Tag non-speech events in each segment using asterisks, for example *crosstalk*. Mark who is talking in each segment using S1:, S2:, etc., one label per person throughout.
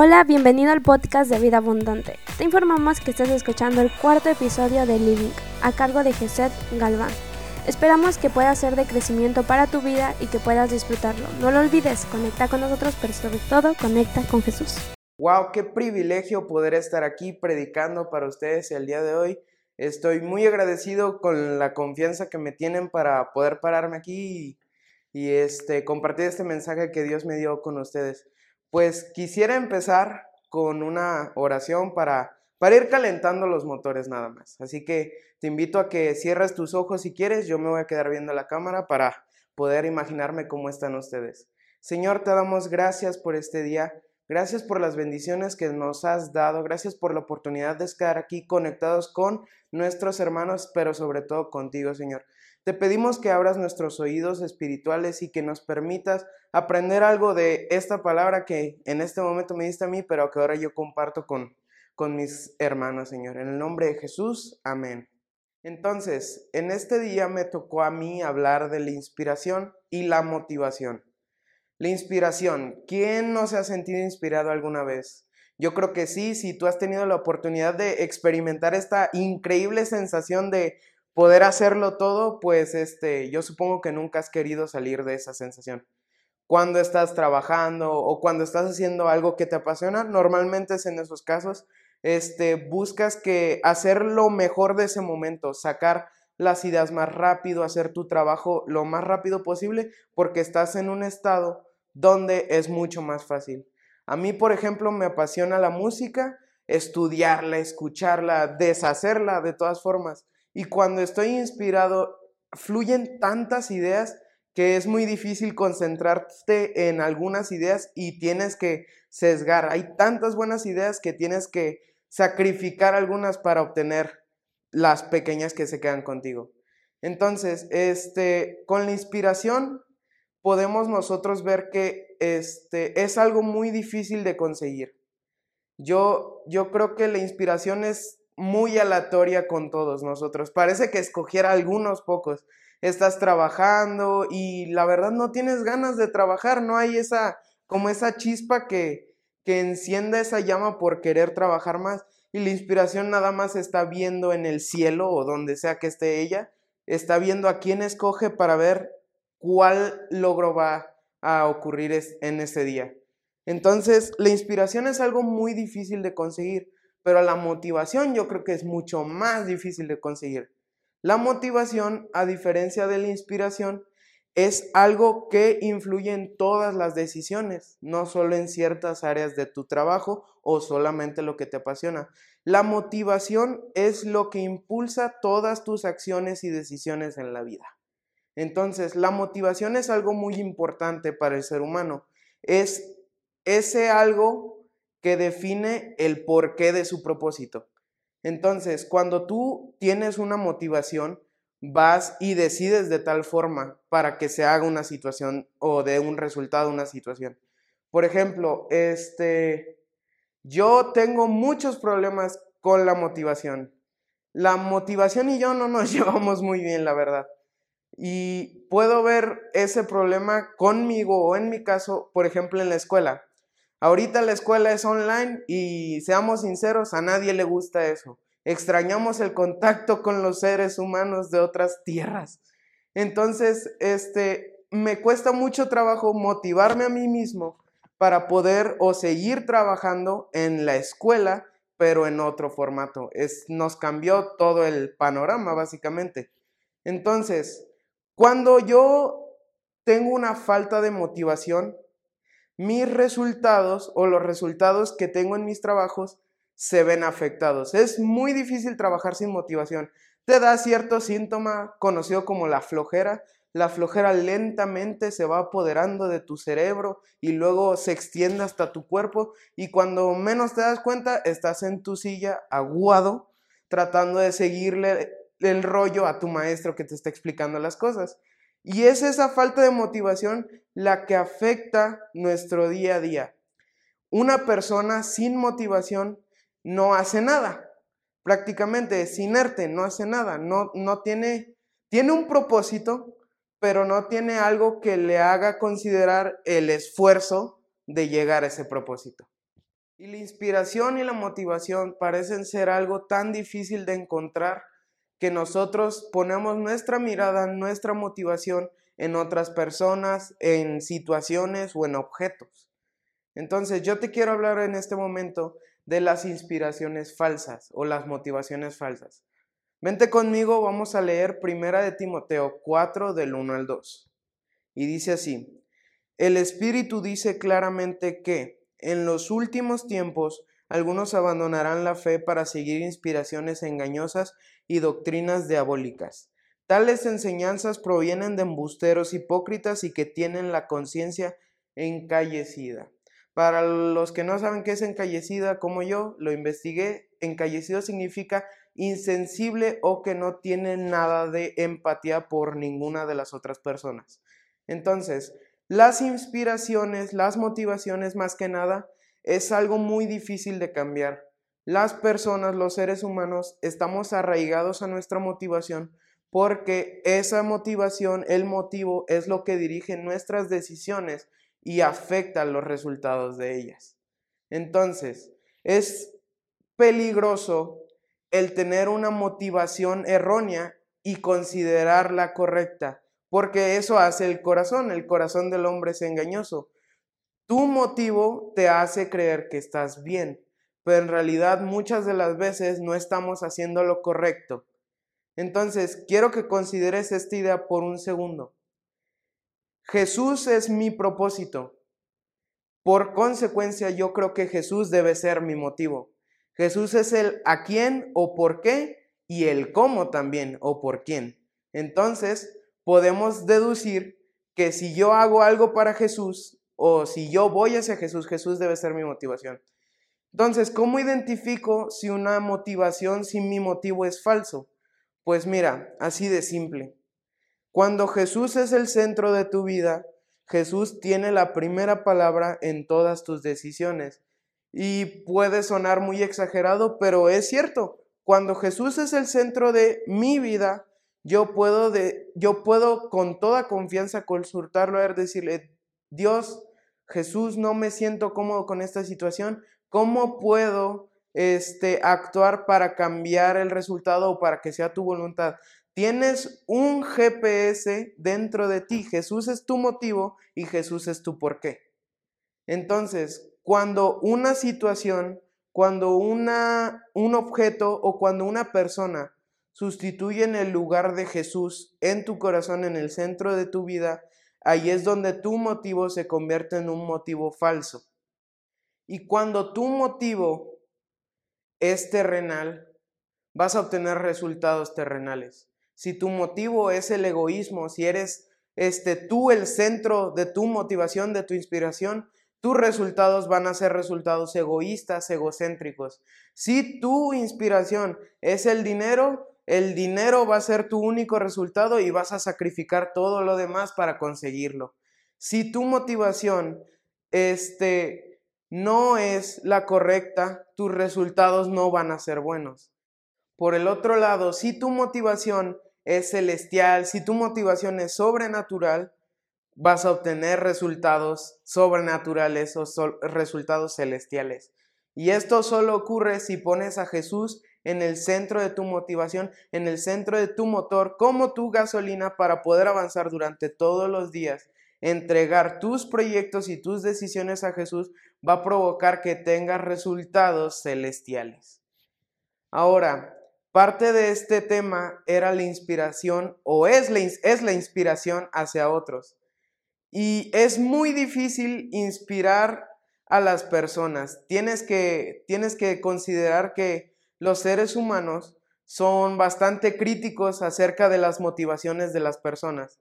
S1: Hola, bienvenido al podcast de Vida Abundante. Te informamos que estás escuchando el cuarto episodio de Living, a cargo de Geset Galván. Esperamos que pueda ser de crecimiento para tu vida y que puedas disfrutarlo. No lo olvides, conecta con nosotros, pero sobre todo conecta con Jesús.
S2: Wow, qué privilegio poder estar aquí predicando para ustedes el día de hoy. Estoy muy agradecido con la confianza que me tienen para poder pararme aquí y, y este, compartir este mensaje que Dios me dio con ustedes. Pues quisiera empezar con una oración para, para ir calentando los motores nada más. Así que te invito a que cierres tus ojos si quieres. Yo me voy a quedar viendo la cámara para poder imaginarme cómo están ustedes. Señor, te damos gracias por este día. Gracias por las bendiciones que nos has dado. Gracias por la oportunidad de estar aquí conectados con nuestros hermanos, pero sobre todo contigo, Señor. Te pedimos que abras nuestros oídos espirituales y que nos permitas aprender algo de esta palabra que en este momento me diste a mí, pero que ahora yo comparto con, con mis hermanos, Señor. En el nombre de Jesús, amén. Entonces, en este día me tocó a mí hablar de la inspiración y la motivación. La inspiración, ¿quién no se ha sentido inspirado alguna vez? Yo creo que sí, si tú has tenido la oportunidad de experimentar esta increíble sensación de poder hacerlo todo, pues este, yo supongo que nunca has querido salir de esa sensación. Cuando estás trabajando o cuando estás haciendo algo que te apasiona, normalmente es en esos casos, este, buscas que hacer lo mejor de ese momento, sacar las ideas más rápido, hacer tu trabajo lo más rápido posible, porque estás en un estado donde es mucho más fácil. A mí, por ejemplo, me apasiona la música, estudiarla, escucharla, deshacerla de todas formas. Y cuando estoy inspirado, fluyen tantas ideas que es muy difícil concentrarte en algunas ideas y tienes que sesgar. Hay tantas buenas ideas que tienes que sacrificar algunas para obtener las pequeñas que se quedan contigo. Entonces, este, con la inspiración podemos nosotros ver que este, es algo muy difícil de conseguir. Yo, yo creo que la inspiración es muy aleatoria con todos nosotros. Parece que escogiera algunos pocos. Estás trabajando y la verdad no tienes ganas de trabajar, no hay esa como esa chispa que que encienda esa llama por querer trabajar más y la inspiración nada más está viendo en el cielo o donde sea que esté ella, está viendo a quién escoge para ver cuál logro va a ocurrir en ese día. Entonces, la inspiración es algo muy difícil de conseguir pero la motivación yo creo que es mucho más difícil de conseguir. La motivación, a diferencia de la inspiración, es algo que influye en todas las decisiones, no solo en ciertas áreas de tu trabajo o solamente lo que te apasiona. La motivación es lo que impulsa todas tus acciones y decisiones en la vida. Entonces, la motivación es algo muy importante para el ser humano. Es ese algo que define el porqué de su propósito. Entonces, cuando tú tienes una motivación, vas y decides de tal forma para que se haga una situación o de un resultado una situación. Por ejemplo, este, yo tengo muchos problemas con la motivación. La motivación y yo no nos *laughs* llevamos muy bien, la verdad. Y puedo ver ese problema conmigo o en mi caso, por ejemplo, en la escuela. Ahorita la escuela es online y seamos sinceros, a nadie le gusta eso. Extrañamos el contacto con los seres humanos de otras tierras. Entonces, este, me cuesta mucho trabajo motivarme a mí mismo para poder o seguir trabajando en la escuela, pero en otro formato. Es, nos cambió todo el panorama, básicamente. Entonces, cuando yo tengo una falta de motivación, mis resultados o los resultados que tengo en mis trabajos se ven afectados. Es muy difícil trabajar sin motivación. Te da cierto síntoma conocido como la flojera. La flojera lentamente se va apoderando de tu cerebro y luego se extiende hasta tu cuerpo y cuando menos te das cuenta estás en tu silla aguado tratando de seguirle el rollo a tu maestro que te está explicando las cosas. Y es esa falta de motivación la que afecta nuestro día a día. Una persona sin motivación no hace nada. Prácticamente es inerte, no hace nada, no, no tiene, tiene un propósito, pero no tiene algo que le haga considerar el esfuerzo de llegar a ese propósito. Y la inspiración y la motivación parecen ser algo tan difícil de encontrar que nosotros ponemos nuestra mirada, nuestra motivación en otras personas, en situaciones o en objetos. Entonces yo te quiero hablar en este momento de las inspiraciones falsas o las motivaciones falsas. Vente conmigo, vamos a leer Primera de Timoteo 4 del 1 al 2. Y dice así, el Espíritu dice claramente que en los últimos tiempos algunos abandonarán la fe para seguir inspiraciones engañosas y doctrinas diabólicas. Tales enseñanzas provienen de embusteros hipócritas y que tienen la conciencia encallecida. Para los que no saben qué es encallecida, como yo, lo investigué. Encallecido significa insensible o que no tiene nada de empatía por ninguna de las otras personas. Entonces, las inspiraciones, las motivaciones más que nada, es algo muy difícil de cambiar. Las personas, los seres humanos, estamos arraigados a nuestra motivación porque esa motivación, el motivo, es lo que dirige nuestras decisiones y afecta los resultados de ellas. Entonces, es peligroso el tener una motivación errónea y considerarla correcta, porque eso hace el corazón, el corazón del hombre es engañoso. Tu motivo te hace creer que estás bien, pero en realidad muchas de las veces no estamos haciendo lo correcto. Entonces, quiero que consideres esta idea por un segundo. Jesús es mi propósito. Por consecuencia, yo creo que Jesús debe ser mi motivo. Jesús es el a quién o por qué y el cómo también o por quién. Entonces, podemos deducir que si yo hago algo para Jesús, o si yo voy hacia Jesús, Jesús debe ser mi motivación. Entonces, ¿cómo identifico si una motivación, si mi motivo es falso? Pues mira, así de simple. Cuando Jesús es el centro de tu vida, Jesús tiene la primera palabra en todas tus decisiones. Y puede sonar muy exagerado, pero es cierto. Cuando Jesús es el centro de mi vida, yo puedo, de, yo puedo con toda confianza consultarlo a él, decirle, Dios, Jesús, no me siento cómodo con esta situación, ¿cómo puedo este, actuar para cambiar el resultado o para que sea tu voluntad? Tienes un GPS dentro de ti, Jesús es tu motivo y Jesús es tu porqué. Entonces, cuando una situación, cuando una, un objeto o cuando una persona sustituyen el lugar de Jesús en tu corazón, en el centro de tu vida, ahí es donde tu motivo se convierte en un motivo falso. Y cuando tu motivo es terrenal, vas a obtener resultados terrenales. Si tu motivo es el egoísmo, si eres este tú el centro de tu motivación, de tu inspiración, tus resultados van a ser resultados egoístas, egocéntricos. Si tu inspiración es el dinero, el dinero va a ser tu único resultado y vas a sacrificar todo lo demás para conseguirlo. Si tu motivación este, no es la correcta, tus resultados no van a ser buenos. Por el otro lado, si tu motivación es celestial, si tu motivación es sobrenatural, vas a obtener resultados sobrenaturales o resultados celestiales. Y esto solo ocurre si pones a Jesús en el centro de tu motivación, en el centro de tu motor, como tu gasolina para poder avanzar durante todos los días. Entregar tus proyectos y tus decisiones a Jesús va a provocar que tengas resultados celestiales. Ahora, parte de este tema era la inspiración o es la, es la inspiración hacia otros. Y es muy difícil inspirar a las personas. Tienes que, tienes que considerar que los seres humanos son bastante críticos acerca de las motivaciones de las personas.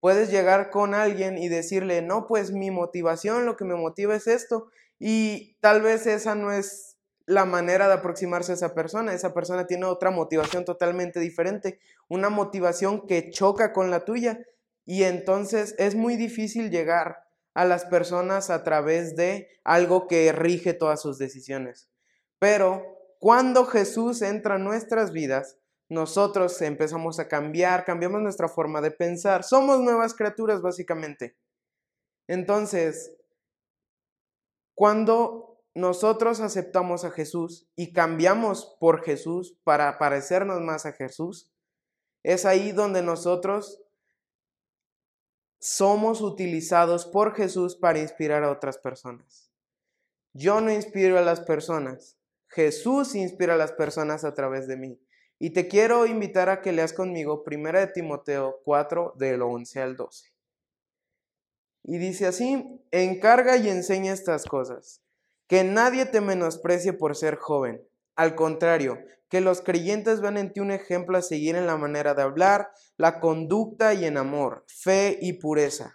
S2: Puedes llegar con alguien y decirle, no, pues mi motivación, lo que me motiva es esto, y tal vez esa no es la manera de aproximarse a esa persona. Esa persona tiene otra motivación totalmente diferente, una motivación que choca con la tuya, y entonces es muy difícil llegar a las personas a través de algo que rige todas sus decisiones. Pero cuando Jesús entra en nuestras vidas, nosotros empezamos a cambiar, cambiamos nuestra forma de pensar, somos nuevas criaturas básicamente. Entonces, cuando nosotros aceptamos a Jesús y cambiamos por Jesús para parecernos más a Jesús, es ahí donde nosotros somos utilizados por Jesús para inspirar a otras personas. Yo no inspiro a las personas, Jesús inspira a las personas a través de mí. Y te quiero invitar a que leas conmigo 1 de Timoteo 4 del 11 al 12. Y dice así, encarga y enseña estas cosas que nadie te menosprecie por ser joven. Al contrario, que los creyentes vean en ti un ejemplo a seguir en la manera de hablar, la conducta y en amor, fe y pureza.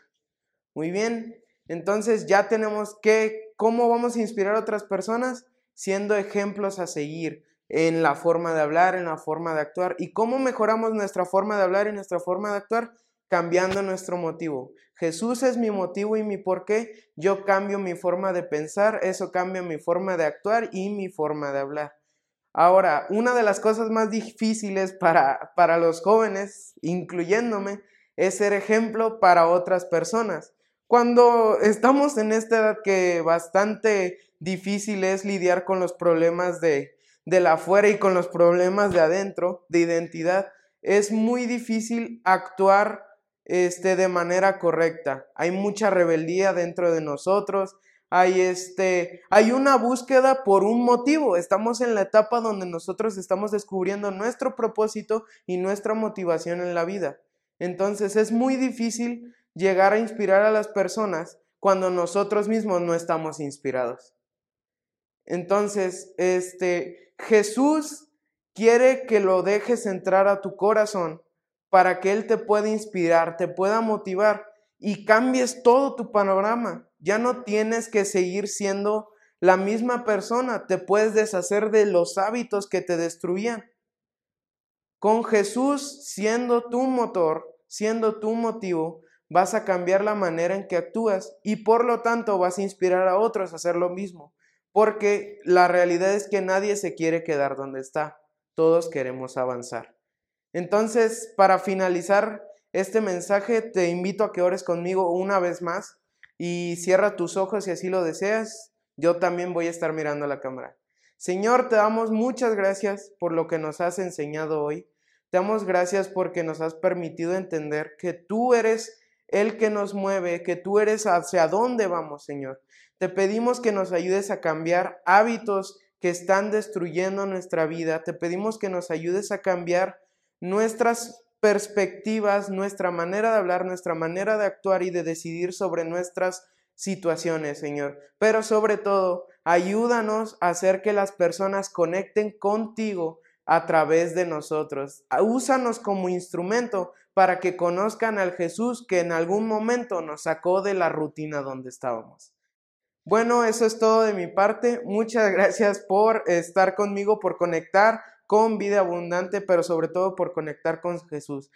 S2: Muy bien, entonces ya tenemos que, ¿cómo vamos a inspirar a otras personas? Siendo ejemplos a seguir en la forma de hablar, en la forma de actuar. ¿Y cómo mejoramos nuestra forma de hablar y nuestra forma de actuar? cambiando nuestro motivo. Jesús es mi motivo y mi por qué. Yo cambio mi forma de pensar, eso cambia mi forma de actuar y mi forma de hablar. Ahora, una de las cosas más difíciles para, para los jóvenes, incluyéndome, es ser ejemplo para otras personas. Cuando estamos en esta edad que bastante difícil es lidiar con los problemas de, de la afuera y con los problemas de adentro, de identidad, es muy difícil actuar este, de manera correcta. Hay mucha rebeldía dentro de nosotros. Hay, este, hay una búsqueda por un motivo. Estamos en la etapa donde nosotros estamos descubriendo nuestro propósito y nuestra motivación en la vida. Entonces es muy difícil llegar a inspirar a las personas cuando nosotros mismos no estamos inspirados. Entonces, este, Jesús quiere que lo dejes entrar a tu corazón para que Él te pueda inspirar, te pueda motivar y cambies todo tu panorama. Ya no tienes que seguir siendo la misma persona, te puedes deshacer de los hábitos que te destruían. Con Jesús siendo tu motor, siendo tu motivo, vas a cambiar la manera en que actúas y por lo tanto vas a inspirar a otros a hacer lo mismo. Porque la realidad es que nadie se quiere quedar donde está, todos queremos avanzar. Entonces, para finalizar este mensaje, te invito a que ores conmigo una vez más y cierra tus ojos si así lo deseas. Yo también voy a estar mirando la cámara. Señor, te damos muchas gracias por lo que nos has enseñado hoy. Te damos gracias porque nos has permitido entender que tú eres el que nos mueve, que tú eres hacia dónde vamos, Señor. Te pedimos que nos ayudes a cambiar hábitos que están destruyendo nuestra vida. Te pedimos que nos ayudes a cambiar nuestras perspectivas, nuestra manera de hablar, nuestra manera de actuar y de decidir sobre nuestras situaciones, Señor. Pero sobre todo, ayúdanos a hacer que las personas conecten contigo a través de nosotros. Úsanos como instrumento para que conozcan al Jesús que en algún momento nos sacó de la rutina donde estábamos. Bueno, eso es todo de mi parte. Muchas gracias por estar conmigo, por conectar con vida abundante, pero sobre todo por conectar con Jesús.